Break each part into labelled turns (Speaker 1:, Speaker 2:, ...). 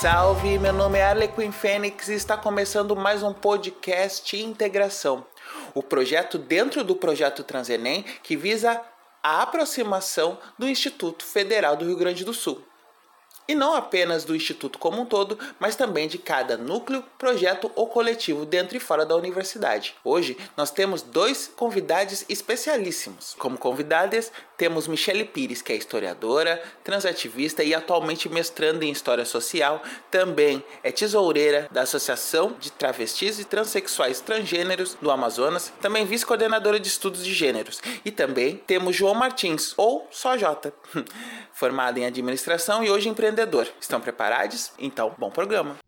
Speaker 1: salve! Meu nome é Arlequim Fênix e está começando mais um podcast Integração. O projeto dentro do projeto Transenem que visa a aproximação do Instituto Federal do Rio Grande do Sul e não apenas do Instituto como um todo, mas também de cada núcleo, projeto ou coletivo dentro e fora da universidade. Hoje nós temos dois convidados especialíssimos. Como convidadas, temos Michele Pires, que é historiadora, transativista e atualmente mestrando em História Social, também é tesoureira da Associação de Travestis e Transsexuais Transgêneros do Amazonas, também vice-coordenadora de estudos de gêneros. E também temos João Martins, ou só J, formado em administração e hoje empreendedor empreendedor. Estão preparados? Então, bom programa.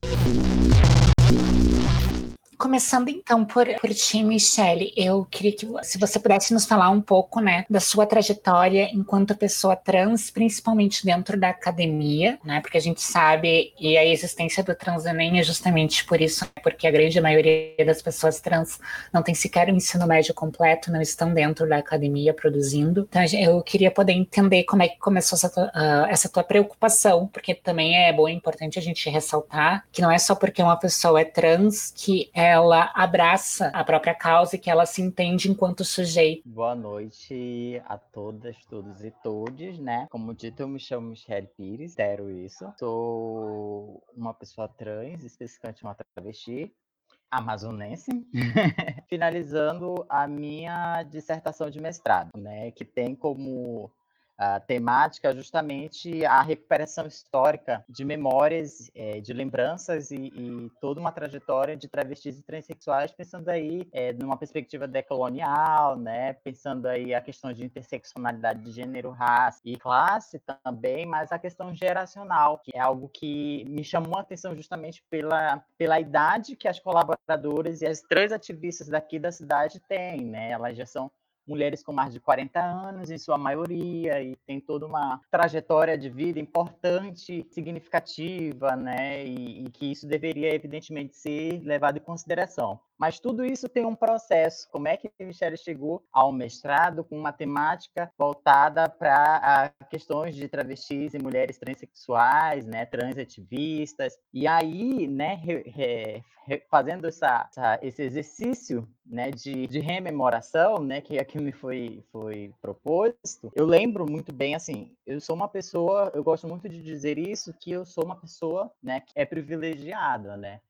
Speaker 2: Começando então por, por ti, Michelle, eu queria que se você pudesse nos falar um pouco, né, da sua trajetória enquanto pessoa trans, principalmente dentro da academia, né, porque a gente sabe e a existência do transenem é justamente por isso, porque a grande maioria das pessoas trans não tem sequer o ensino médio completo, não estão dentro da academia produzindo. Então eu queria poder entender como é que começou essa tua, uh, essa tua preocupação, porque também é bom e importante a gente ressaltar que não é só porque uma pessoa é trans que é ela abraça a própria causa e que ela se entende enquanto sujeito.
Speaker 3: Boa noite a todas, todos e todes, né? Como dito, eu me chamo Michelle Pires, quero isso. Sou uma pessoa trans, especificamente uma travesti, amazonense, finalizando a minha dissertação de mestrado, né, que tem como a temática justamente a recuperação histórica de memórias, é, de lembranças e, e, toda uma trajetória de travestis e transexuais, pensando aí é, numa perspectiva decolonial, né, pensando aí a questão de interseccionalidade de gênero, raça e classe também, mas a questão geracional, que é algo que me chamou a atenção justamente pela, pela idade que as colaboradoras e as trans ativistas daqui da cidade têm, né, elas já são mulheres com mais de 40 anos, em sua maioria, e tem toda uma trajetória de vida importante, significativa, né? E, e, que isso deveria, evidentemente, ser levado em consideração. Mas tudo isso tem um processo. Como é que Michelle chegou ao mestrado com uma temática voltada para questões de travestis e mulheres transexuais, né, transativistas? E aí, né, re, re, re, fazendo essa, essa, esse exercício né, de, de rememoração, né, que aqui me foi, foi proposto, eu lembro muito bem, assim, eu sou uma pessoa, eu gosto muito de dizer isso, que eu sou uma pessoa, né, que é privilegiada, né?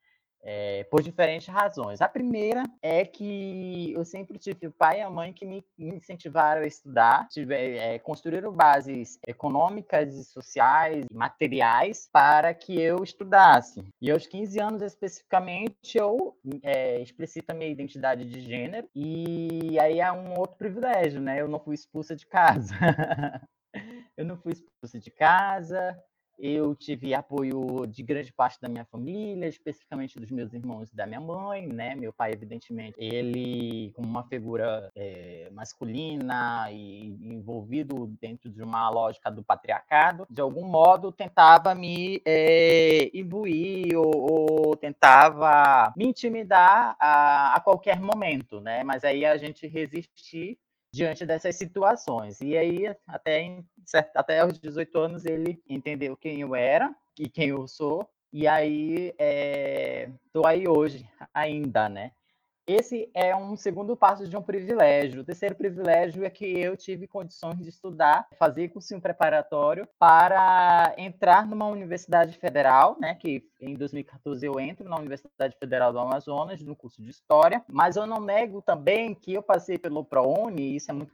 Speaker 3: É, por diferentes razões. A primeira é que eu sempre tive o pai e a mãe que me, incentivaram a estudar, tive, é, construíram bases econômicas e sociais, materiais, para que eu estudasse. E aos 15 anos, especificamente, eu é, explicito a minha identidade de gênero, e aí há um outro privilégio, né? Eu não fui expulsa de casa. eu não fui expulsa de casa, eu tive apoio de grande parte da minha família, especificamente dos meus irmãos e da minha mãe, né? Meu pai, evidentemente, ele como uma figura é, masculina e envolvido dentro de uma lógica do patriarcado, de algum modo tentava me é, imbuir ou, ou, tentava me intimidar a, a qualquer momento, né? Mas aí a gente resistir diante dessas situações. E aí, até, até aos 18 anos, ele entendeu quem eu era e quem eu sou. E aí, é, aí hoje ainda, né? Esse é um segundo passo de um privilégio. O terceiro privilégio é que eu tive condições de estudar, fazer cursinho preparatório para entrar numa universidade federal, né? Que em 2014 eu entro na Universidade Federal do Amazonas, no curso de História, mas eu não nego também que eu passei pelo ProUni, isso é muito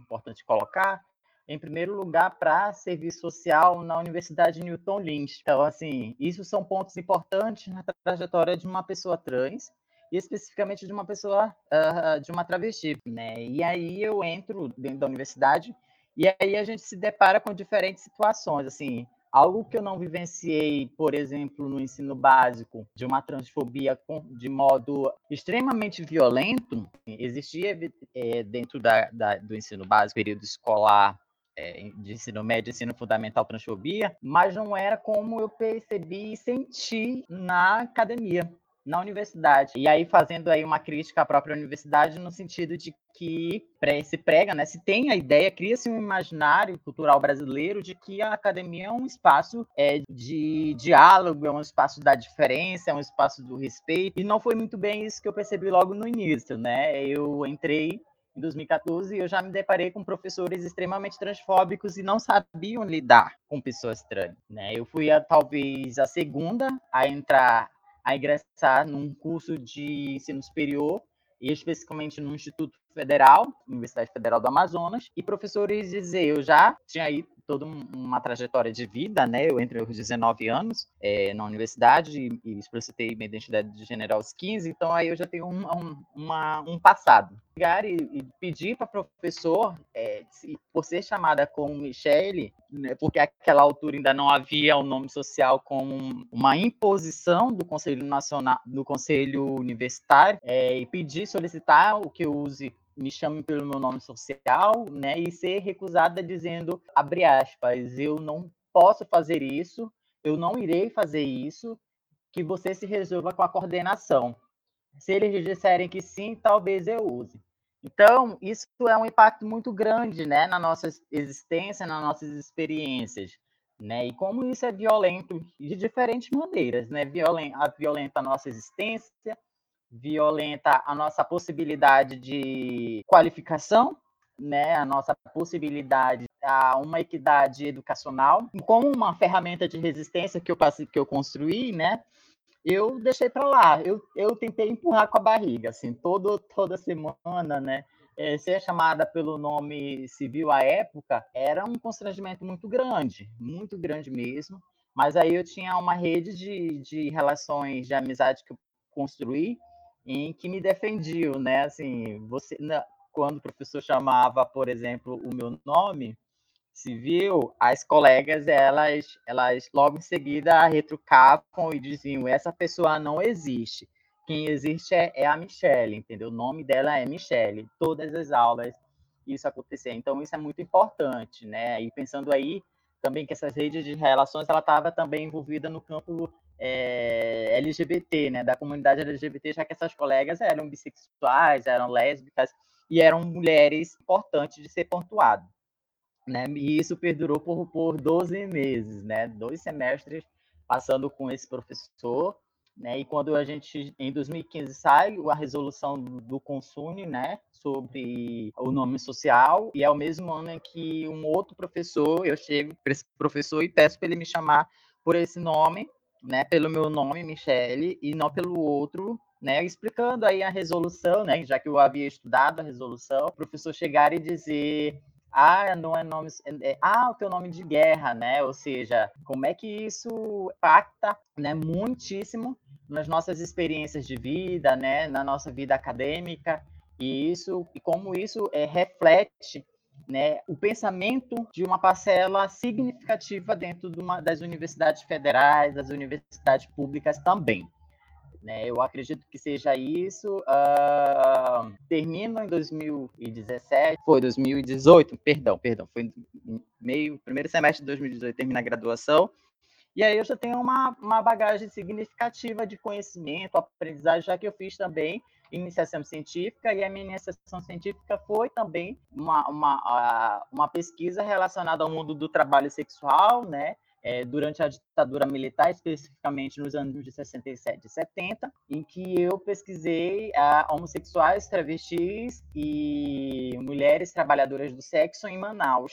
Speaker 3: importante colocar, em primeiro lugar para serviço social na Universidade Newton Lynch. Então, assim, isso são pontos importantes na trajetória de uma pessoa trans e especificamente de uma pessoa, uh, de uma travesti, né? E aí eu entro dentro da universidade e aí a gente se depara com diferentes situações, assim, algo que eu não vivenciei, por exemplo, no ensino básico, de uma transfobia de modo extremamente violento, existia é, dentro da, da, do ensino básico, período escolar, é, de ensino médio, ensino fundamental, transfobia, mas não era como eu percebi e senti na academia na universidade. E aí fazendo aí uma crítica à própria universidade no sentido de que se prega, né, se tem a ideia, cria-se um imaginário cultural brasileiro de que a academia é um espaço é, de diálogo, é um espaço da diferença, é um espaço do respeito. E não foi muito bem isso que eu percebi logo no início, né? Eu entrei em 2014 eu já me deparei com professores extremamente transfóbicos e não sabiam lidar com pessoas trans, né? Eu fui a, talvez a segunda a entrar a ingressar num curso de ensino superior, e especificamente no Instituto Federal, Universidade Federal do Amazonas, e professores dizer, eu já tinha aí toda uma trajetória de vida, né? Eu entrei aos 19 anos é, na universidade e, explicitei minha identidade de gênero aos 15, então aí eu já tenho um, um, uma, um passado. Chegar e, e pedir para professor, é, se, por ser chamada como Michele, né, porque aquela altura ainda não havia o um nome social como uma imposição do Conselho Nacional, do Conselho Universitário, é, e pedir, solicitar o que eu use me chame pelo meu nome social, né, e ser recusada dizendo, abre aspas, eu não posso fazer isso, eu não irei fazer isso, que você se resolva com a coordenação. Se eles disserem que sim, talvez eu use. Então, isso é um impacto muito grande, né, na nossa existência, nas nossas experiências, né? E como isso é violento de diferentes maneiras, né? Violenta, violenta a nossa existência, violenta a nossa possibilidade de qualificação, né, a nossa possibilidade a uma equidade educacional, como uma ferramenta de resistência que eu passei, que eu construí, né, eu deixei para lá. Eu, eu tentei empurrar com a barriga, assim, todo, toda semana, né, é, ser chamada pelo nome civil à época era um constrangimento muito grande, muito grande mesmo. Mas aí eu tinha uma rede de, de relações de amizade que eu construí em que me defendiam, né? Assim, você, quando o professor chamava, por exemplo, o meu nome civil, as colegas elas, elas logo em seguida retrucavam e diziam: essa pessoa não existe. Quem existe é, é a Michelle, entendeu? O nome dela é Michelle. Todas as aulas isso acontecia. Então isso é muito importante, né? E pensando aí também que essas redes de relações ela estava também envolvida no campo é, LGBT, né, da comunidade LGBT, já que essas colegas eram bissexuais, eram lésbicas e eram mulheres importantes de ser pontuado. Né? E isso perdurou por, por 12 meses, né? dois semestres passando com esse professor. Né? E quando a gente, em 2015, sai a resolução do Consune né? sobre o nome social, e é o mesmo ano em que um outro professor, eu chego para esse professor e peço para ele me chamar por esse nome, né, pelo meu nome, Michele, e não pelo outro, né, explicando aí a resolução, né, já que eu havia estudado a resolução, o professor chegar e dizer ah, não é nome, é, ah, o teu nome de guerra, né? Ou seja, como é que isso impacta, né, muitíssimo nas nossas experiências de vida, né, na nossa vida acadêmica, e isso e como isso é, reflete né, o pensamento de uma parcela significativa dentro de uma, das universidades federais, das universidades públicas também. Né, eu acredito que seja isso. Uh, termino em 2017, foi 2018, perdão, perdão, foi meio primeiro semestre de 2018 termina a graduação. E aí eu já tenho uma, uma bagagem significativa de conhecimento, aprendizagem, já que eu fiz também iniciação científica, e a minha iniciação científica foi também uma, uma, uma pesquisa relacionada ao mundo do trabalho sexual, né? É, durante a ditadura militar, especificamente nos anos de 67 e 70, em que eu pesquisei ah, homossexuais, travestis e mulheres trabalhadoras do sexo em Manaus,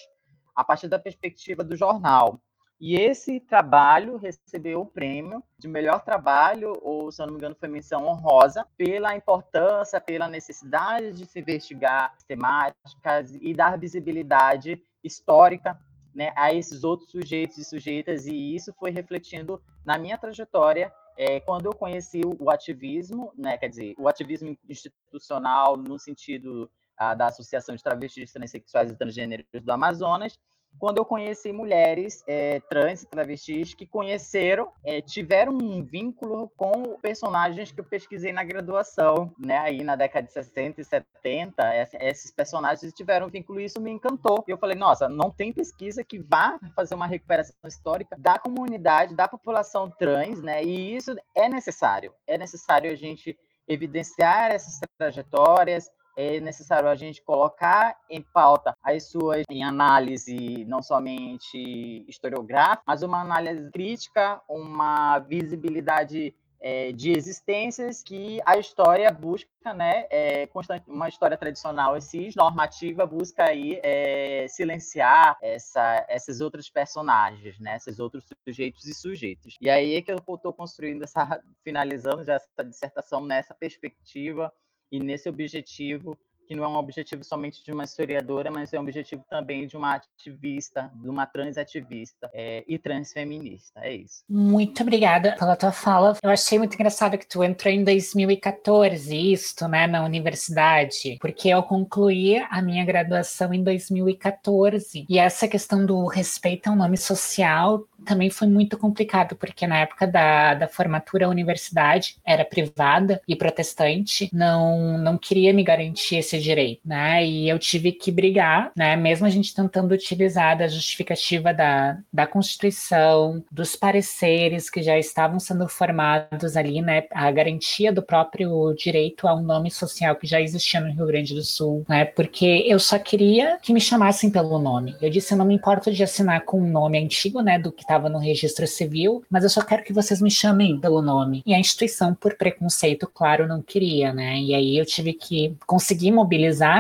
Speaker 3: a partir da perspectiva do jornal. E esse trabalho recebeu o prêmio de melhor trabalho, ou se eu não me engano, foi menção honrosa, pela importância, pela necessidade de se investigar temáticas e dar visibilidade histórica né, a esses outros sujeitos e sujeitas, e isso foi refletindo na minha trajetória é, quando eu conheci o ativismo, né, quer dizer, o ativismo institucional no sentido ah, da Associação de Travestis Transsexuais e Transgêneros do Amazonas, quando eu conheci mulheres é, trans e travestis que conheceram, é, tiveram um vínculo com personagens que eu pesquisei na graduação, né? Aí na década de 60 e 70, esses personagens tiveram um vínculo e isso me encantou. E eu falei, nossa, não tem pesquisa que vá fazer uma recuperação histórica da comunidade, da população trans, né? E isso é necessário. É necessário a gente evidenciar essas trajetórias, é necessário a gente colocar em pauta as suas em análise não somente historiográfica, mas uma análise crítica, uma visibilidade é, de existências que a história busca, né, é, constante, uma história tradicional e cis normativa busca aí é, silenciar essa, esses outros personagens, né, esses outros sujeitos e sujeitos. E aí é que eu estou construindo essa, finalizando já essa dissertação nessa perspectiva e nesse objetivo que não é um objetivo somente de uma historiadora, mas é um objetivo também de uma ativista, de uma transativista é, e transfeminista. É isso.
Speaker 2: Muito obrigada pela tua fala. Eu achei muito engraçado que tu entrou em 2014, isto, né, na universidade, porque eu concluí a minha graduação em 2014. E essa questão do respeito ao nome social também foi muito complicado, porque na época da, da formatura a universidade era privada e protestante, não, não queria me garantir esse direito, né? E eu tive que brigar, né? Mesmo a gente tentando utilizar da justificativa da, da Constituição, dos pareceres que já estavam sendo formados ali, né? A garantia do próprio direito a um nome social que já existia no Rio Grande do Sul, né? Porque eu só queria que me chamassem pelo nome. Eu disse, eu não me importo de assinar com um nome antigo, né? Do que estava no registro civil, mas eu só quero que vocês me chamem pelo nome. E a instituição, por preconceito, claro, não queria, né? E aí eu tive que conseguir mobilizar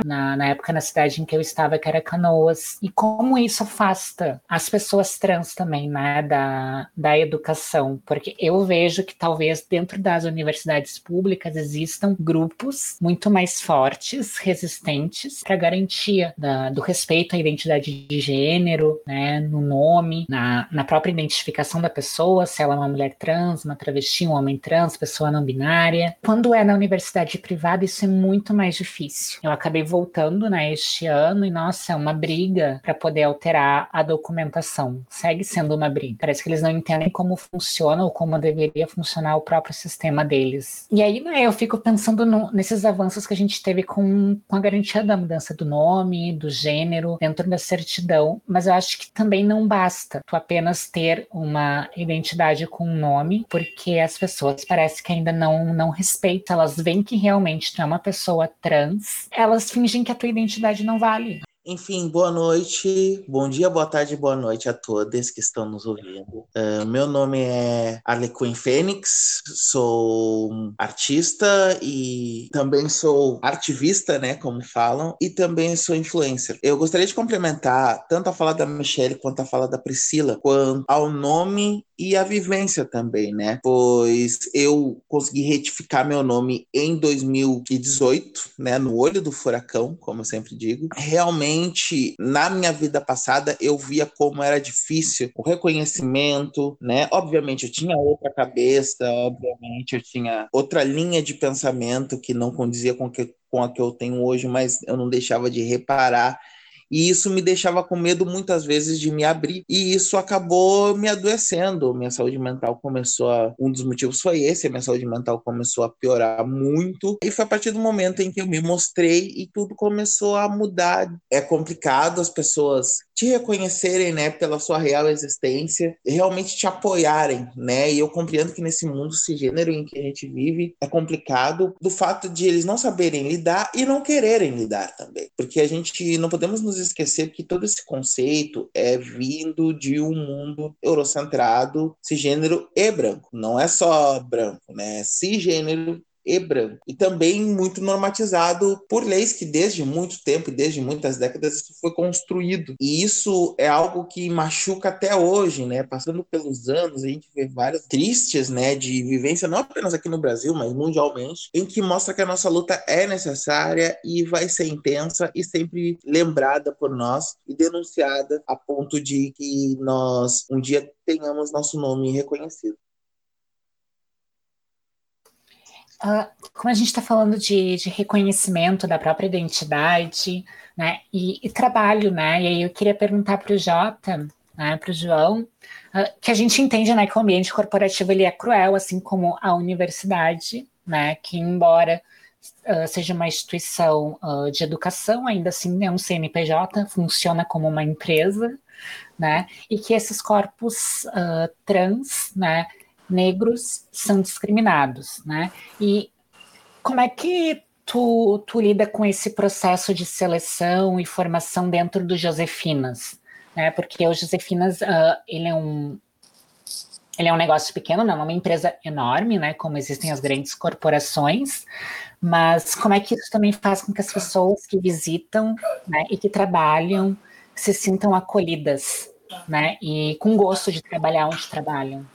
Speaker 2: na, na época na cidade em que eu estava, que era Canoas. E como isso afasta as pessoas trans também, né? Da, da educação. Porque eu vejo que talvez dentro das universidades públicas existam grupos muito mais fortes, resistentes, para garantia da, do respeito à identidade de gênero, né? No nome, na, na própria identificação da pessoa, se ela é uma mulher trans, uma travesti, um homem trans, pessoa não binária. Quando é na universidade privada, isso é muito mais difícil. Eu acabei voltando né, este ano e, nossa, é uma briga para poder alterar a documentação. Segue sendo uma briga. Parece que eles não entendem como funciona ou como deveria funcionar o próprio sistema deles. E aí, né, eu fico pensando no, nesses avanços que a gente teve com, com a garantia da mudança do nome, do gênero, dentro da certidão, mas eu acho que também não basta tu apenas ter uma identidade com um nome, porque as pessoas parece que ainda não, não respeitam, elas veem que realmente tu é uma pessoa trans, elas fingem que a tua identidade não vale.
Speaker 1: Enfim, boa noite, bom dia, boa tarde, boa noite a todos que estão nos ouvindo. Uh, meu nome é Arlequim Fênix, sou artista e também sou artivista, né, como falam, e também sou influencer. Eu gostaria de complementar tanto a fala da Michelle quanto a fala da Priscila, quanto ao nome e a vivência também, né? Pois eu consegui retificar meu nome em 2018, né, no olho do furacão, como eu sempre digo. Realmente, na minha vida passada, eu via como era difícil o reconhecimento, né? Obviamente, eu tinha outra cabeça, obviamente, eu tinha outra linha de pensamento que não condizia com, que, com a que eu tenho hoje, mas eu não deixava de reparar e isso me deixava com medo muitas vezes de me abrir. E isso acabou me adoecendo. Minha saúde mental começou a. Um dos motivos foi esse: minha saúde mental começou a piorar muito. E foi a partir do momento em que eu me mostrei e tudo começou a mudar. É complicado as pessoas te reconhecerem, né, pela sua real existência, realmente te apoiarem, né? E eu compreendo que nesse mundo cisgênero em que a gente vive é complicado do fato de eles não saberem lidar e não quererem lidar também, porque a gente não podemos nos esquecer que todo esse conceito é vindo de um mundo eurocentrado, cisgênero e branco. Não é só branco, né? É cisgênero e branco. E também muito normatizado por leis que desde muito tempo, desde muitas décadas, foi construído. E isso é algo que machuca até hoje, né? Passando pelos anos, a gente vê várias tristes, né, de vivência, não apenas aqui no Brasil, mas mundialmente, em que mostra que a nossa luta é necessária e vai ser intensa e sempre lembrada por nós e denunciada a ponto de que nós um dia tenhamos nosso nome reconhecido.
Speaker 2: uh, como a gente está falando de, de, reconhecimento da própria identidade, né, e, e trabalho, né, e aí eu queria perguntar para o Jota, né, para o João, uh, que a gente entende, né, que o ambiente corporativo ele é cruel, assim como a universidade, né, que embora uh, seja uma instituição de educação, ainda assim é um CNPJ, funciona como uma empresa, né, e que esses corpos trans, né, negros são discriminados, né? E como é que tu, tu lida com esse processo de seleção e formação dentro do Josefinas? Né? Porque o Josefinas, uh, ele é um ele é um negócio pequeno, não é uma empresa enorme, né? Como existem as grandes corporações, mas como é que isso também faz com que as pessoas que visitam né, e que trabalham se sintam acolhidas, né? E com gosto de trabalhar onde trabalham?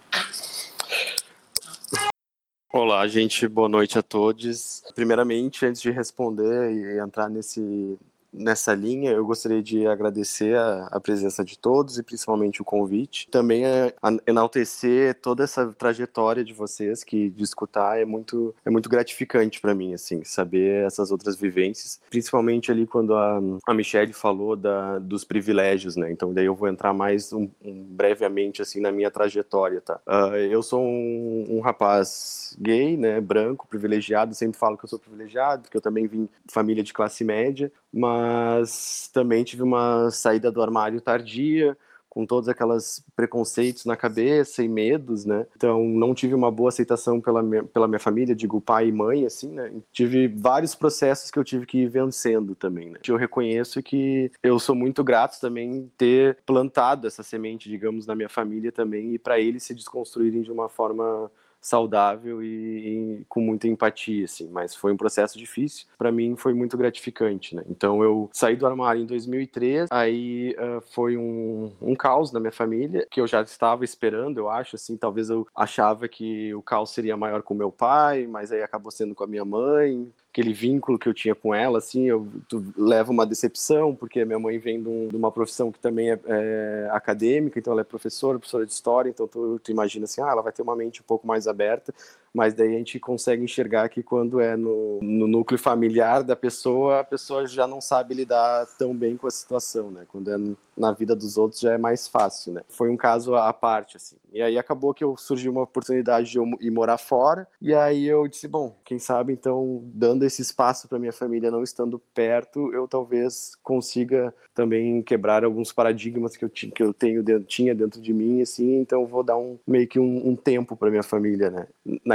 Speaker 4: Olá, gente, boa noite a todos. Primeiramente, antes de responder e entrar nesse nessa linha, eu gostaria de agradecer a, a, presença de todos e principalmente o convite. Também é, enaltecer toda essa trajetória de vocês, que de escutar é muito, é muito gratificante para mim, assim, saber essas outras vivências, principalmente ali quando a, a Michelle falou da, dos privilégios, né? Então, daí eu vou entrar mais um, um, brevemente, assim, na minha trajetória, tá? Uh, eu sou um, um rapaz gay, né, branco, privilegiado, sempre falo que eu sou privilegiado, porque eu também vim família de classe média, mas também tive uma saída do armário tardia, com todos aquelas preconceitos na cabeça e medos, né? Então não tive uma boa aceitação pela minha, pela minha família, digo pai e mãe, assim, né? Tive vários processos que eu tive que ir vencendo também, né? Eu reconheço que eu sou muito grato também ter plantado essa semente, digamos, na minha família também e para eles se desconstruírem de uma forma saudável e, e, com muita empatia, assim. Mas foi um processo difícil. Para mim foi muito gratificante, né? Então eu saí do armário em 2003, aí uh, foi um, um caos na minha família que eu já estava esperando, eu acho, assim. Talvez eu achava que o caos seria maior com meu pai, mas aí acabou sendo com a minha mãe aquele vínculo que eu tinha com ela, assim, eu levo uma decepção, porque minha mãe vem de, um, de uma profissão que também é, é, acadêmica, então ela é professora, professora de história, então tu, tu imagina assim, ah, ela vai ter uma mente um pouco mais aberta, mas daí a gente consegue enxergar que quando é no, no, núcleo familiar da pessoa, a pessoa já não sabe lidar tão bem com a situação, né? Quando é na vida dos outros já é mais fácil, né? Foi um caso à parte, assim. E aí acabou que eu surgiu uma oportunidade de eu ir morar fora, e aí eu disse, bom, quem sabe então, dando esse espaço para minha família não estando perto, eu talvez consiga também quebrar alguns paradigmas que eu, que eu tenho tinha dentro de mim, assim, então vou dar um meio que um, um tempo para minha família, né?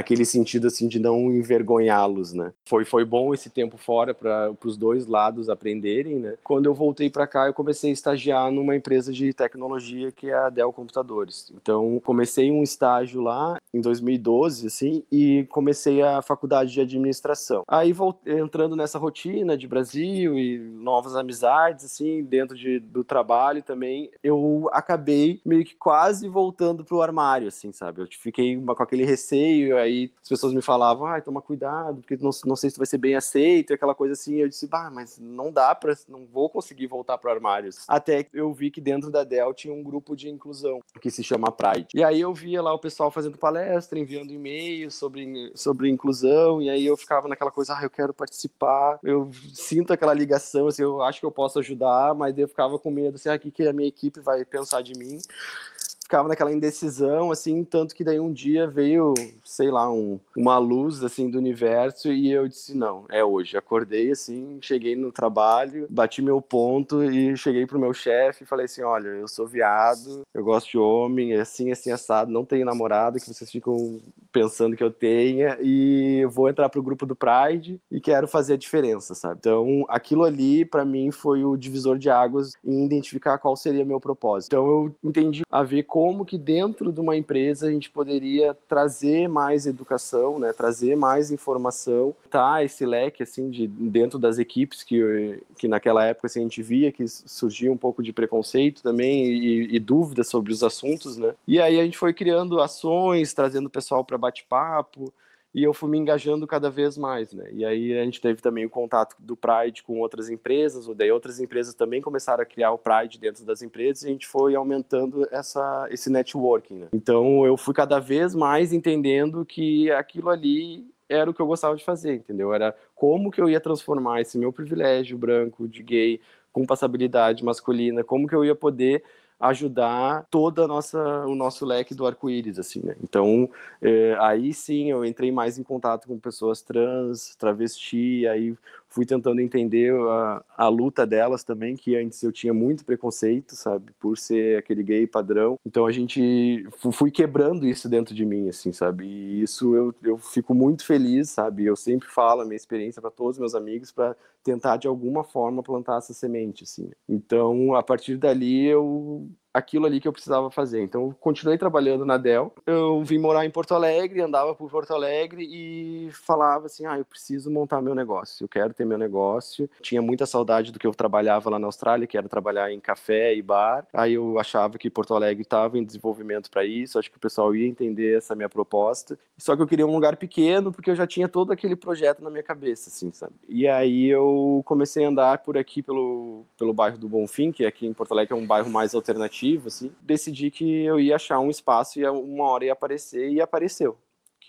Speaker 4: Naquele sentido assim de não envergonhá-los, né? Foi foi bom esse tempo fora para os dois lados aprenderem, né? Quando eu voltei para cá, eu comecei a estagiar numa empresa de tecnologia que é a Dell Computadores. Então, comecei um estágio lá em 2012, assim, e comecei a faculdade de administração. Aí voltei entrando nessa rotina de Brasil e novas amizades assim, dentro de, do trabalho também, eu acabei meio que quase voltando pro armário, assim, sabe? Eu fiquei com aquele receio aí as pessoas me falavam, ai, toma cuidado, porque não, não sei se vai ser bem aceito, e aquela coisa assim. Eu disse, bah, mas não dá para, não vou conseguir voltar para armários. Até eu vi que dentro da Dell tinha um grupo de inclusão que se chama Pride. E aí eu via lá o pessoal fazendo palestra, enviando e-mails sobre, sobre inclusão, e aí eu ficava naquela coisa, ah, eu quero participar, eu sinto aquela ligação, assim, eu acho que eu posso ajudar, mas eu ficava com medo, assim, ah, o que, que a minha equipe vai pensar de mim? Ficava naquela indecisão, assim, tanto que daí um dia veio, sei lá, um, uma luz, assim, do universo e eu disse, não, é hoje. Acordei, assim, cheguei no trabalho, bati meu ponto e cheguei pro meu chefe e falei assim, olha, eu sou viado, eu gosto de homem, é assim, assim, assado, não tenho namorado, que vocês ficam pensando que eu tenha e vou entrar pro grupo do Pride e quero fazer a diferença, sabe? Então, aquilo ali, para mim, foi o divisor de águas em identificar qual seria meu propósito. Então, eu entendi a ver com como que dentro de uma empresa a gente poderia trazer mais educação, né, trazer mais informação, tá esse leque assim de dentro das equipes que, que naquela época assim, a gente via que surgia um pouco de preconceito também e, e dúvidas sobre os assuntos, né? E aí a gente foi criando ações, trazendo o pessoal para bate-papo, e eu fui me engajando cada vez mais, né? E aí a gente teve também o contato do Pride com outras empresas, ou daí outras empresas também começaram a criar o Pride dentro das empresas e a gente foi aumentando essa, esse networking, né? Então eu fui cada vez mais entendendo que aquilo ali era o que eu gostava de fazer, entendeu? Era como que eu ia transformar esse meu privilégio branco de gay com passabilidade masculina, como que eu ia poder ajudar toda nossa o nosso leque do arco-íris assim né? Então é, aí sim eu entrei mais em contato com pessoas trans travesti aí fui tentando entender a, a luta delas também, que antes eu tinha muito preconceito, sabe, por ser aquele gay padrão. Então a gente fui quebrando isso dentro de mim, assim, sabe, e isso eu, eu fico muito feliz, sabe, eu sempre falo a minha experiência para todos os meus amigos para tentar de alguma forma plantar essa semente, assim. Então a partir dali eu aquilo ali que eu precisava fazer. Então, continuei trabalhando na Dell. Eu vim morar em Porto Alegre, andava por Porto Alegre e falava assim: ah, eu preciso montar meu negócio, eu quero ter meu negócio. Tinha muita saudade do que eu trabalhava lá na Austrália, que era trabalhar em café e bar. Aí eu achava que Porto Alegre estava em desenvolvimento para isso, acho que o pessoal ia entender essa minha proposta. Só que eu queria um lugar pequeno, porque eu já tinha todo aquele projeto na minha cabeça, assim, sabe? E aí eu comecei a andar por aqui pelo, pelo bairro do Bonfim, que aqui em Porto Alegre é um bairro mais alternativo, assim. Decidi que eu ia achar um espaço e uma hora ia aparecer, e apareceu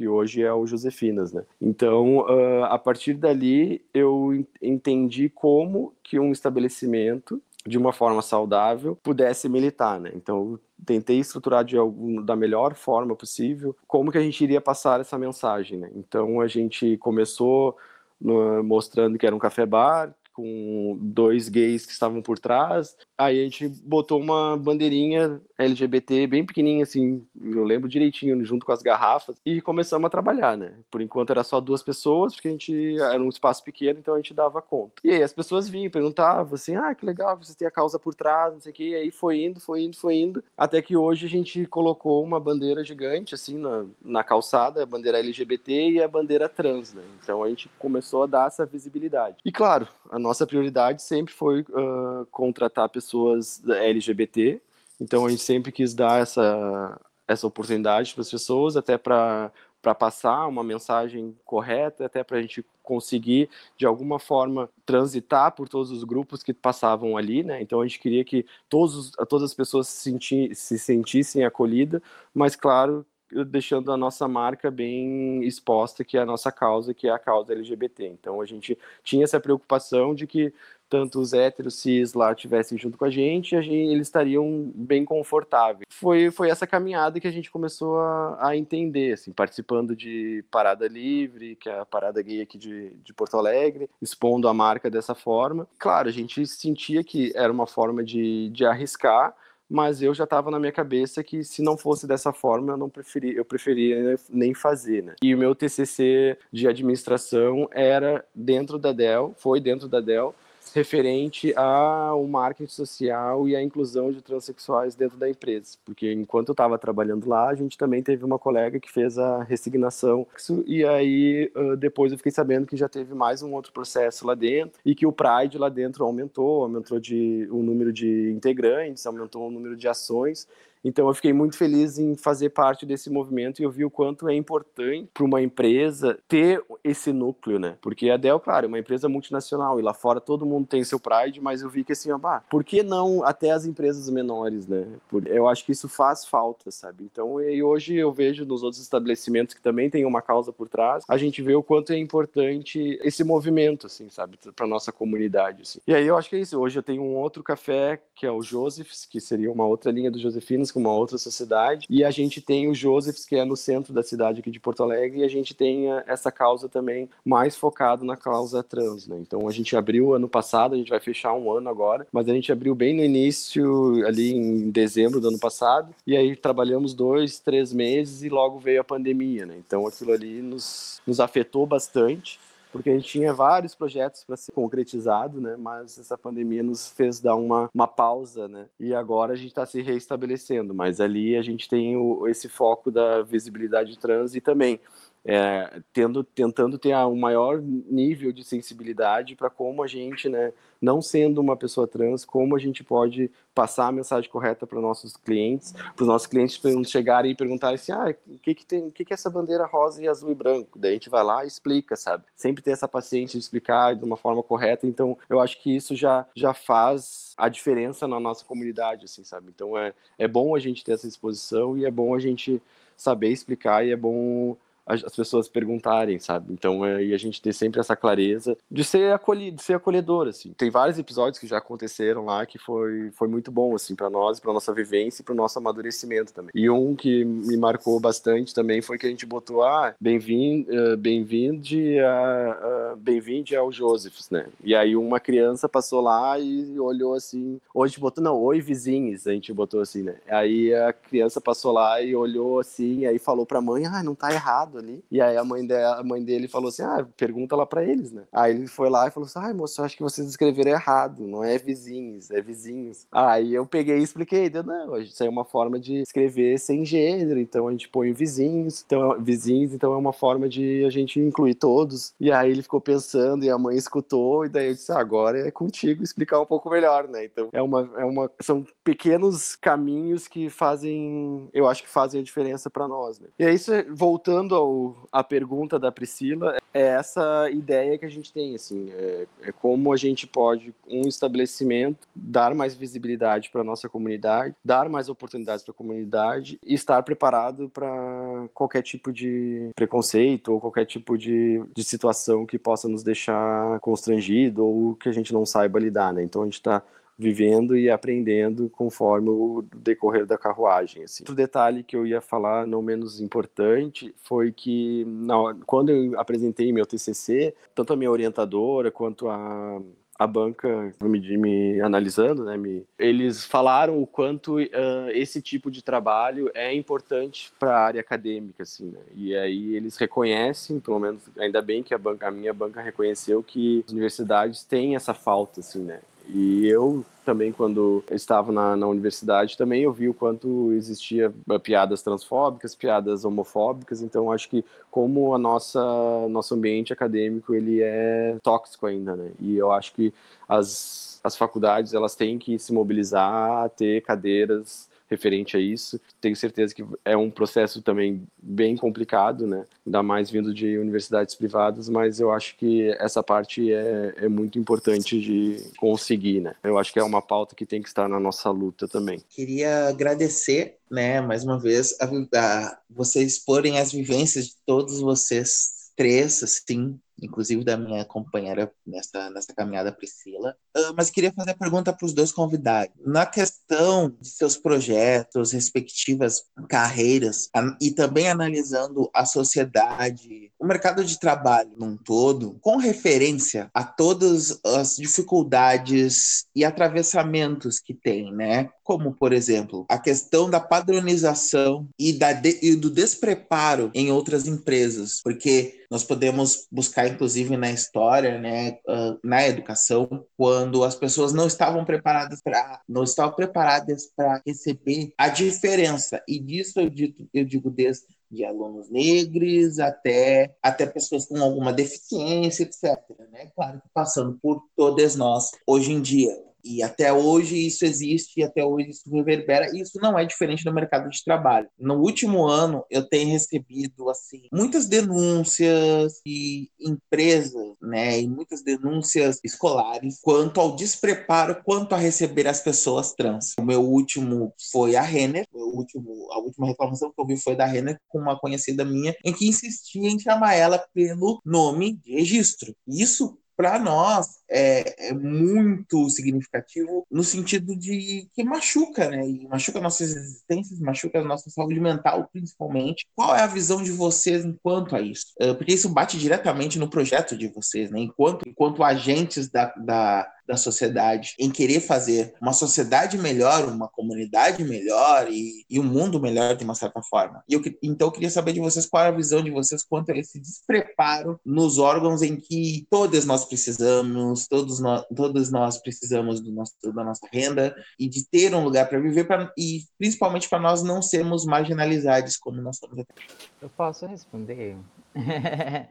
Speaker 4: que hoje é o Josefinas, né? Então, uh, a partir dali, eu entendi como que um estabelecimento de uma forma saudável pudesse militar, né? Então, tentei estruturar de algum, da melhor forma possível como que a gente iria passar essa mensagem, né? Então, a gente começou no, mostrando que era um café bar, com dois gays que estavam por trás. Aí a gente botou uma bandeirinha LGBT bem pequenininha, assim, eu lembro direitinho, junto com as garrafas, e começamos a trabalhar, né? Por enquanto era só duas pessoas, porque a gente era um espaço pequeno, então a gente dava conta. E aí as pessoas vinham, perguntavam assim: ah, que legal, você tem a causa por trás, não sei o quê. E aí foi indo, foi indo, foi indo, até que hoje a gente colocou uma bandeira gigante, assim, na, na calçada, a bandeira LGBT e a bandeira trans, né? Então a gente começou a dar essa visibilidade. E claro, a nossa prioridade sempre foi uh, contratar pessoas LGBT, então a gente sempre quis dar essa, essa oportunidade para as pessoas, até para para passar uma mensagem correta, até para a gente conseguir de alguma forma transitar por todos os grupos que passavam ali, né? Então a gente queria que todos, todas as pessoas se, senti, se sentissem acolhidas, mas claro deixando a nossa marca bem exposta, que é a nossa causa, que é a causa LGBT. Então a gente tinha essa preocupação de que tanto os héteros cis lá estivessem junto com a gente, a gente, eles estariam bem confortáveis. Foi, foi essa caminhada que a gente começou a, a, entender, assim, participando de Parada Livre, que é a parada gay aqui de, de Porto Alegre, expondo a marca dessa forma. Claro, a gente sentia que era uma forma de, de arriscar, mas eu já estava na minha cabeça que se não fosse dessa forma eu não preferia eu preferia nem fazer né? E o meu TCC de administração era dentro da Dell foi dentro da Dell referente ao marketing social e à inclusão de transexuais dentro da empresa. Porque enquanto eu estava trabalhando lá, a gente também teve uma colega que fez a resignação. E aí, depois eu fiquei sabendo que já teve mais um outro processo lá dentro e que o Pride lá dentro aumentou, aumentou de, o número de integrantes, aumentou o número de ações. Então eu fiquei muito feliz em fazer parte desse movimento e eu vi o quanto é importante para uma empresa ter esse núcleo, né? Porque a Dell, claro, é uma empresa multinacional e lá fora todo mundo tem seu Pride, mas eu vi que assim, ó, bah, por que não até as empresas menores, né? Eu acho que isso faz falta, sabe? Então, e hoje eu vejo nos outros estabelecimentos que também tem uma causa por trás, a gente vê o quanto é importante esse movimento, assim, sabe, para nossa comunidade. Assim. E aí eu acho que é isso. Hoje eu tenho um outro café que é o Joseph's, que seria uma outra linha do Josefinos com uma outra sociedade. E a gente tem o Josephs, que é no centro da cidade aqui de Porto Alegre, e a gente tem essa causa também mais focado na causa trans, né? Então a gente abriu ano passado, a gente vai fechar um ano agora, mas a gente abriu bem no início, ali em dezembro do ano passado, e aí trabalhamos dois, três meses e logo veio a pandemia, né? Então aquilo ali nos, nos afetou bastante porque a gente tinha vários projetos para ser concretizado, né? Mas essa pandemia nos fez dar uma, uma pausa, né? E agora a gente está se reestabelecendo, mas ali a gente tem o, esse foco da visibilidade trans e também é, tendo, tentando ter um maior nível de sensibilidade para como a gente, né, não sendo uma pessoa trans, como a gente pode passar a mensagem correta para nossos clientes, para os nossos clientes chegarem e perguntarem assim, ah, o que que tem, o que que é essa bandeira rosa e azul e branco? Daí a gente vai lá e explica, sabe? Sempre ter essa paciência de explicar de uma forma correta. Então, eu acho que isso já já faz a diferença na nossa comunidade, assim, sabe? Então é é bom a gente ter essa exposição e é bom a gente saber explicar e é bom as pessoas perguntarem, sabe? Então, é, e a gente ter sempre essa clareza de ser acolhido, de ser acolhedor, assim. Tem vários episódios que já aconteceram lá que foi, foi muito bom, assim, para nós, para nossa vivência e para o nosso amadurecimento também. E um que me marcou bastante também foi que a gente botou, ah, bem-vindo, uh, bem-vinde a, uh, bem-vinde ao Josephs, né? E aí uma criança passou lá e olhou assim, hoje botou, não, oi vizinhos, a gente botou assim, né? Aí a criança passou lá e olhou assim, aí falou pra mãe, ah, não tá errado ali. E aí a mãe, de, a mãe dele falou assim: ah, pergunta lá pra eles, né? Aí ele foi lá e falou assim: ai, moço, eu acho que vocês escreveram errado, não é vizinhos, é vizinhos. Aí eu peguei e expliquei: deu, não, isso aí é uma forma de escrever sem gênero, então a gente põe vizinhos, então, vizinhos, então é uma forma de a gente incluir todos. E aí ele ficou pensando e a mãe escutou, e daí eu disse: ah, agora é contigo explicar um pouco melhor, né? Então é uma, é uma, são pequenos caminhos que fazem, eu acho que fazem a diferença para nós, né? E é isso, voltando ao, a pergunta da Priscila é essa ideia que a gente tem, assim, é, é como a gente pode, um estabelecimento, dar mais visibilidade para nossa comunidade, dar mais oportunidades para a comunidade e estar preparado para qualquer tipo de preconceito ou qualquer tipo de, de situação que possa nos deixar constrangido ou que a gente não saiba lidar, né? Então a gente está vivendo e aprendendo conforme o decorrer da carruagem. Assim. Outro detalhe que eu ia falar, não menos importante, foi que não, quando eu apresentei meu TCC, tanto a minha orientadora quanto a a banca me, me analisando, né, me, eles falaram o quanto uh, esse tipo de trabalho é importante para a área acadêmica, assim, né? E aí eles reconhecem, pelo menos, ainda bem que a banca, a minha banca reconheceu que as universidades têm essa falta, assim, né? E eu também, quando estava na, na universidade, também eu vi o quanto existia eh, piadas transfóbicas, piadas homofóbicas, então acho que como a nossa nosso ambiente acadêmico ele é tóxico ainda, né? E eu acho que as, as faculdades elas têm que se mobilizar, ter cadeiras referente a isso. Tenho certeza que é um processo também bem complicado, né? Ainda mais vindo de universidades privadas, mas eu acho que essa parte é, é muito importante de conseguir, né? Eu acho que é uma pauta que tem que estar na nossa luta também.
Speaker 1: Queria agradecer, né, mais uma vez, a, a vocês exporem as vivências de todos vocês três, assim, inclusive da minha companheira nessa, nessa caminhada, Priscila. Uh, mas queria fazer a pergunta para os dois convidados. Na questão de seus projetos, respectivas carreiras, e também analisando a sociedade, o mercado de trabalho num todo, com referência a todas as dificuldades e atravessamentos que tem, né? Como, por exemplo, a questão da padronização e, da de, e do despreparo em outras empresas, porque nós podemos buscar inclusive na história, né, uh, na educação, quando as pessoas não estavam preparadas para não estavam preparadas para receber a diferença. E disso eu digo, eu digo desde de alunos negros até, até pessoas com alguma deficiência, etc. Né? Claro que passando por todas nós hoje em dia. E até hoje isso existe, e até hoje isso reverbera, e isso não é diferente no mercado de trabalho. No último ano, eu tenho recebido assim muitas denúncias de empresas, né, e muitas denúncias escolares quanto ao despreparo, quanto a receber as pessoas trans. O meu último foi a Renner, o último, a última reclamação que eu vi foi da Renner com uma conhecida minha, em que insistia em chamar ela pelo nome de registro. Isso para nós é, é, muito significativo no sentido de que machuca, né? E machuca nossas existências, machuca a nossa saúde mental, principalmente. Qual é a visão de vocês enquanto a isso? Uh, porque isso bate diretamente no projeto de vocês, né? Enquanto, enquanto agentes da, da da sociedade, em querer fazer uma sociedade melhor, uma comunidade melhor e, e um mundo melhor de uma certa forma. E eu, então eu queria saber de vocês qual é a visão de vocês quanto a esse despreparo nos órgãos em que todos nós precisamos, todos nós, todos nós precisamos do nosso, da nossa renda e de ter um lugar para viver pra, e principalmente para nós não sermos marginalizados como nós somos até.
Speaker 3: Eu posso responder?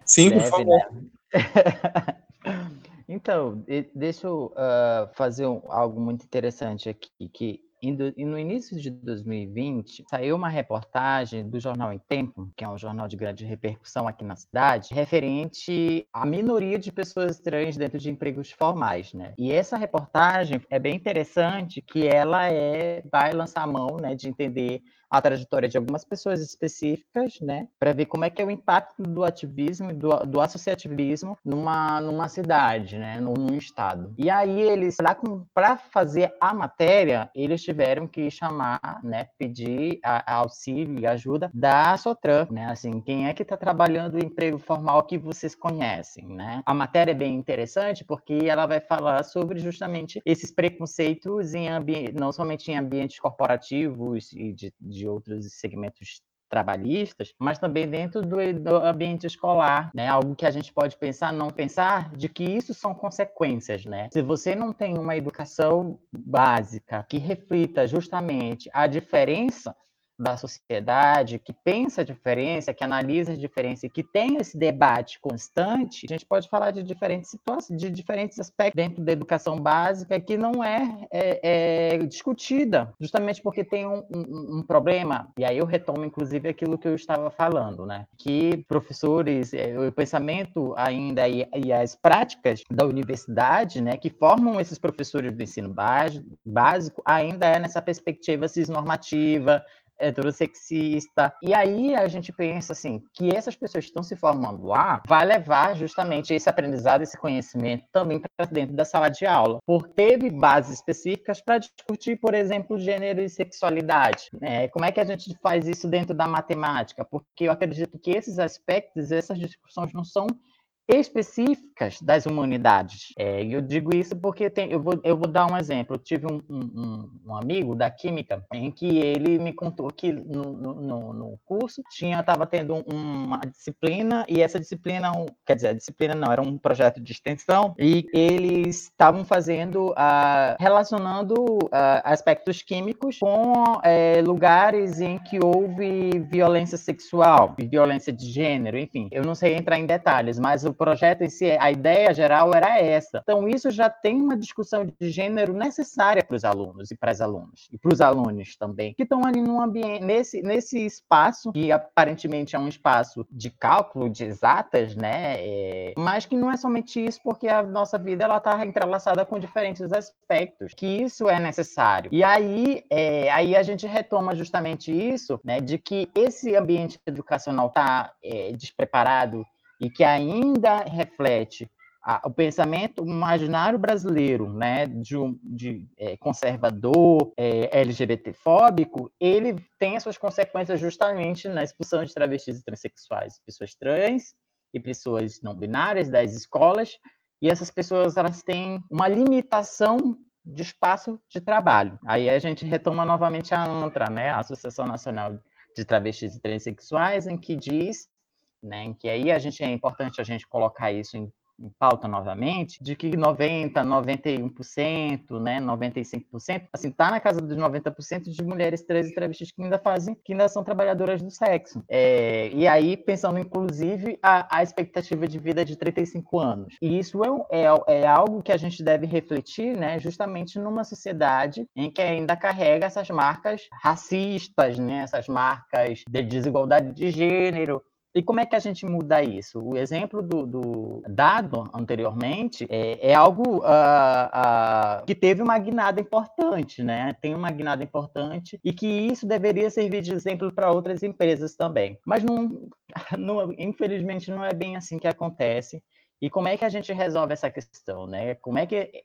Speaker 1: Sim, Deve, por favor.
Speaker 3: Né? Então, deixa eu uh, fazer um, algo muito interessante aqui, que no início de 2020, saiu uma reportagem do jornal Em Tempo, que é um jornal de grande repercussão aqui na cidade, referente à minoria de pessoas trans dentro de empregos formais, né? E essa reportagem é bem interessante, que ela é vai lançar a mão, né, de entender a trajetória de algumas pessoas específicas, né, para ver como é que é o impacto do ativismo, do, do associativismo numa, numa cidade, né, num, num estado. E aí eles, para fazer a matéria, eles tiveram que chamar, né, pedir a, a auxílio e ajuda da Sotran, né, assim, quem é que está trabalhando o emprego formal que vocês conhecem, né? A matéria é bem interessante porque ela vai falar sobre justamente esses preconceitos em não somente em ambientes corporativos e de, de outros segmentos trabalhistas, mas também dentro do, do, ambiente escolar, né? Algo que a gente pode pensar, não pensar, de que isso são consequências, né? Se você não tem uma educação básica que reflita justamente a diferença da sociedade, que pensa a diferença, que analisa a diferença e que tem esse debate constante, a gente pode falar de diferentes situações, de diferentes aspectos dentro da educação básica que não é, é, é discutida, justamente porque tem um, um, um, problema, e aí eu retomo inclusive aquilo que eu estava falando, né? Que professores, é, o pensamento ainda e, e as práticas da universidade, né, que formam esses professores do ensino básico, ainda é nessa perspectiva cisnormativa, heterossexista. E aí a gente pensa assim, que essas pessoas que estão se formando lá vai levar justamente esse aprendizado, esse conhecimento também para dentro da sala de aula, porque teve bases específicas para discutir, por exemplo, gênero e sexualidade. Né? Como é que a gente faz isso dentro da matemática? Porque eu acredito que esses aspectos, essas discussões não são específicas das humanidades. É, eu digo isso porque tem, eu, vou, eu vou dar um exemplo. Eu tive um, um, um, amigo da química em que ele me contou que no, no, no curso tinha estava tendo uma disciplina e essa disciplina, quer dizer, a disciplina não era um projeto de extensão e eles estavam fazendo, uh, relacionando aspectos químicos com uh, lugares em que houve violência sexual, violência de gênero, enfim. Eu não sei entrar em detalhes, mas o projeto em si, a ideia geral era essa. Então, isso já tem uma discussão de gênero necessária para os alunos e para as alunas, e para os alunos também, que estão ali num ambiente, nesse, nesse espaço, que aparentemente é um espaço de cálculo, de exatas, né? É, mas que não é somente isso, porque a nossa vida ela está entrelaçada com diferentes aspectos, que isso é necessário. E aí, é, aí a gente retoma justamente isso, né? De que esse ambiente educacional está é, despreparado e que ainda reflete a, o pensamento imaginário brasileiro, né, de, de é, conservador, é, LGBTfóbico, ele tem as suas consequências justamente na expulsão de travestis e transexuais, pessoas trans e pessoas não binárias das escolas, e essas pessoas elas têm uma limitação de espaço de trabalho. Aí a gente retoma novamente a ANTRA, né, a Associação Nacional de Travestis e Transsexuais, em que diz né? Que aí a gente é importante a gente colocar isso em em pauta novamente, de que 90, 91%, né, 95%, assim, tá na casa dos 90% de mulheres trans e travestis que ainda fazem, que ainda são trabalhadoras do sexo. É, e aí, pensando inclusive a, a, expectativa de vida de 35 anos. E isso é, é, é algo que a gente deve refletir, né, justamente numa sociedade em que ainda carrega essas marcas racistas, né, essas marcas de desigualdade de gênero, e como é que a gente muda isso? O exemplo do, do dado anteriormente é, é algo uh, uh, que teve uma guinada importante, né? Tem uma guinada importante e que isso deveria servir de exemplo para outras empresas também. Mas não, não, infelizmente não é bem assim que acontece. E como é que a gente resolve essa questão, né? Como é que é,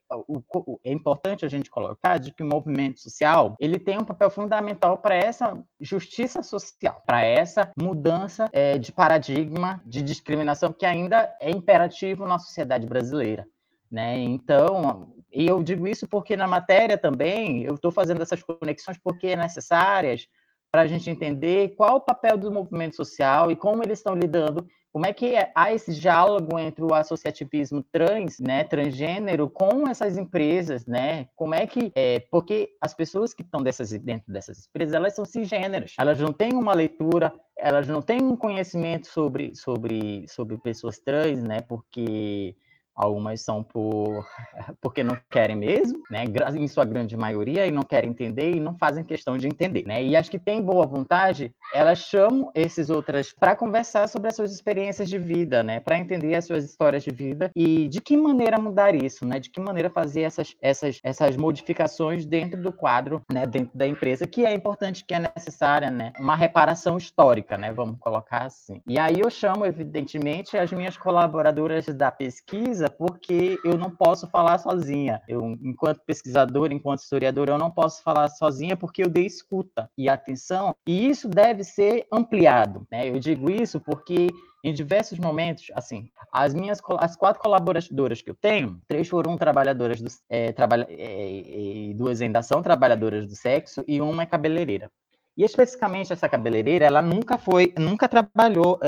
Speaker 3: é importante a gente colocar de que o movimento social ele tem um papel fundamental para essa justiça social, para essa mudança é, de paradigma de discriminação que ainda é imperativo na sociedade brasileira, né? Então, e eu digo isso porque na matéria também eu estou fazendo essas conexões porque é necessárias para a gente entender qual o papel do movimento social e como eles estão lidando como é que há esse diálogo entre o associativismo trans, né, transgênero, com essas empresas, né? Como é que é, porque as pessoas que estão dessas, dentro dessas empresas, elas são cisgêneros, elas não têm uma leitura, elas não têm um conhecimento sobre, sobre, sobre pessoas trans, né? Porque algumas são por porque não querem mesmo, né? Em sua grande maioria, e não querem entender e não fazem questão de entender, né? E as que têm boa vontade, elas chamam esses outras para conversar sobre as suas experiências de vida, né? Para entender as suas histórias de vida e de que maneira mudar isso, né? De que maneira fazer essas, essas, essas modificações dentro do quadro, né? Dentro da empresa, que é importante, que é necessária, né? Uma reparação histórica, né? Vamos colocar assim. E aí eu chamo, evidentemente, as minhas colaboradoras da pesquisa, porque eu não posso falar sozinha. Eu, enquanto pesquisador, enquanto historiador, eu não posso falar sozinha porque eu dei escuta e atenção, e isso deve ser ampliado, né? Eu digo isso porque em diversos momentos, assim, as minhas as quatro colaboradoras que eu tenho, três foram trabalhadoras do é, trabalha, é, é, duas ainda são trabalhadoras do sexo e uma é cabeleireira. E especificamente essa cabeleireira, ela nunca foi, nunca trabalhou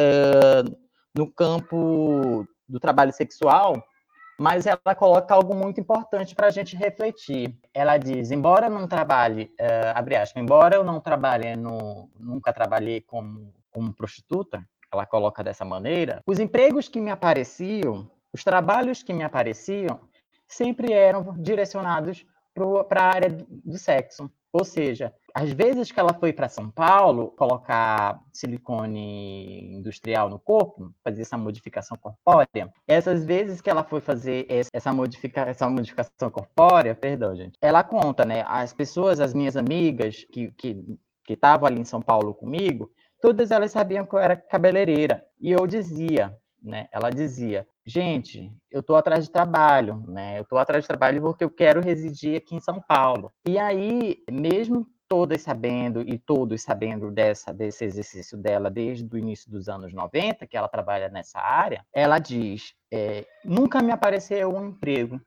Speaker 3: no campo do trabalho sexual, mas ela coloca algo muito importante para a gente refletir. Ela diz, embora eu não trabalhe, uh, abre aspas, embora eu não trabalhe no, nunca trabalhei como, como prostituta, ela coloca dessa maneira, os empregos que me apareciam, os trabalhos que me apareciam, sempre eram direcionados para a área do sexo. Ou seja, às vezes que ela foi para São Paulo colocar silicone industrial no corpo, fazer essa modificação corpórea, essas vezes que ela foi fazer essa, modifica, essa modificação corpórea, perdão, gente, ela conta, né? As pessoas, as minhas amigas que que que estavam ali em São Paulo comigo, todas elas sabiam que eu era cabeleireira. E eu dizia, né? Ela dizia, gente, eu estou atrás de trabalho, né? Eu estou atrás de trabalho porque eu quero residir aqui em São Paulo. E aí, mesmo todas sabendo e todos sabendo dessa desse exercício dela desde o início dos anos 90, que ela trabalha nessa área, ela diz: é, nunca me apareceu um emprego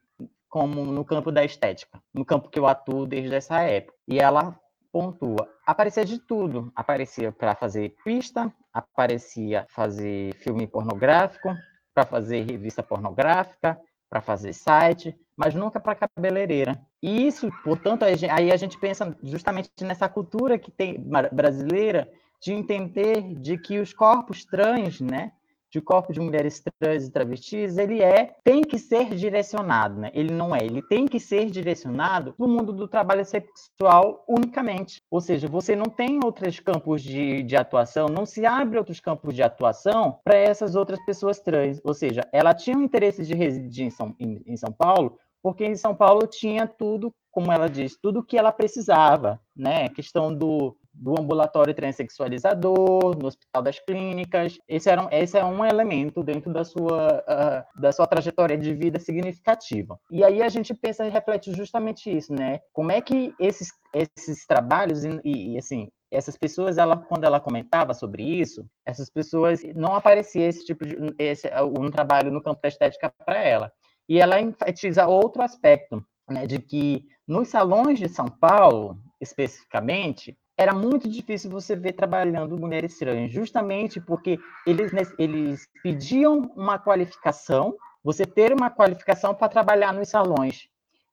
Speaker 3: como no campo da estética, no campo que eu atuo desde essa época. E ela pontua. Aparecia de tudo. Aparecia para fazer pista, aparecia fazer filme pornográfico, para fazer revista pornográfica, para fazer site, mas nunca para cabeleireira. E isso, portanto, aí a gente pensa justamente nessa cultura que tem brasileira de entender de que os corpos trans, né, de corpo de mulheres trans e travestis, ele é, tem que ser direcionado, né? Ele não é, ele tem que ser direcionado no mundo do trabalho sexual unicamente. Ou seja, você não tem outros campos de, de atuação, não se abre outros campos de atuação para essas outras pessoas trans. Ou seja, ela tinha um interesse de residir em São, em, em São Paulo, porque em São Paulo tinha tudo, como ela diz, tudo que ela precisava, né? A questão do do ambulatório transexualizador, no Hospital das Clínicas. Esse, era um, esse é um elemento dentro da sua, uh, da sua trajetória de vida significativa. E aí a gente pensa e reflete justamente isso, né? Como é que esses, esses trabalhos e, e assim, essas pessoas, ela, quando ela comentava sobre isso, essas pessoas não aparecia esse tipo de esse, um trabalho no campo da estética para ela. E ela enfatiza outro aspecto, né, de que nos salões de São Paulo, especificamente, era muito difícil você ver trabalhando mulheres trans, justamente porque eles, eles pediam uma qualificação, você ter uma qualificação para trabalhar nos salões.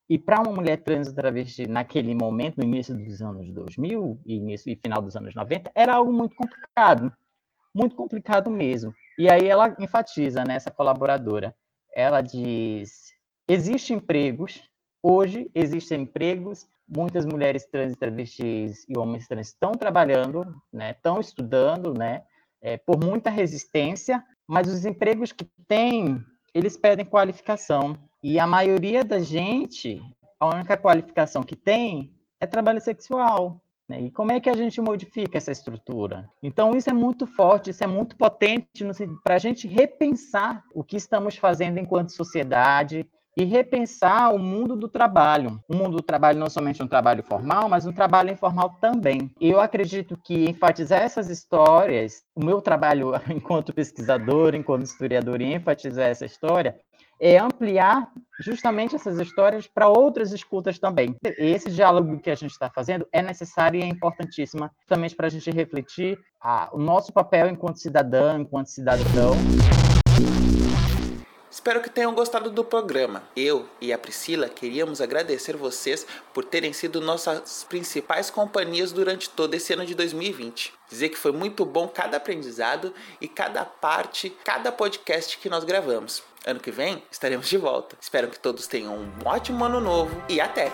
Speaker 3: E para uma mulher trans travesti naquele momento, no início dos anos 2000 e início e final dos anos 90, era algo muito complicado, muito complicado mesmo. E aí ela enfatiza nessa né, colaboradora, ela diz: existem empregos, hoje existem empregos muitas mulheres trans travestis e homens trans estão trabalhando, né, estão estudando, né, é, por muita resistência, mas os empregos que têm, eles pedem qualificação. E a maioria da gente, a única qualificação que tem é trabalho sexual. Né? E como é que a gente modifica essa estrutura? Então, isso é muito forte, isso é muito potente para a gente repensar o que estamos fazendo enquanto sociedade, e repensar o mundo do trabalho. O mundo do trabalho não somente um trabalho formal, mas um trabalho informal também. Eu acredito que enfatizar essas histórias, o meu trabalho enquanto pesquisador, enquanto historiador, e enfatizar essa história, é ampliar justamente essas histórias para outras escutas também. Esse diálogo que a gente está fazendo é necessário e é importantíssimo, justamente para a gente refletir a, o nosso papel enquanto cidadã, enquanto cidadão
Speaker 1: Espero que tenham gostado do programa. Eu e a Priscila queríamos agradecer vocês por terem sido nossas principais companhias durante todo esse ano de 2020. Dizer que foi muito bom cada aprendizado e cada parte, cada podcast que nós gravamos. Ano que vem estaremos de volta. Espero que todos tenham um ótimo ano novo e até!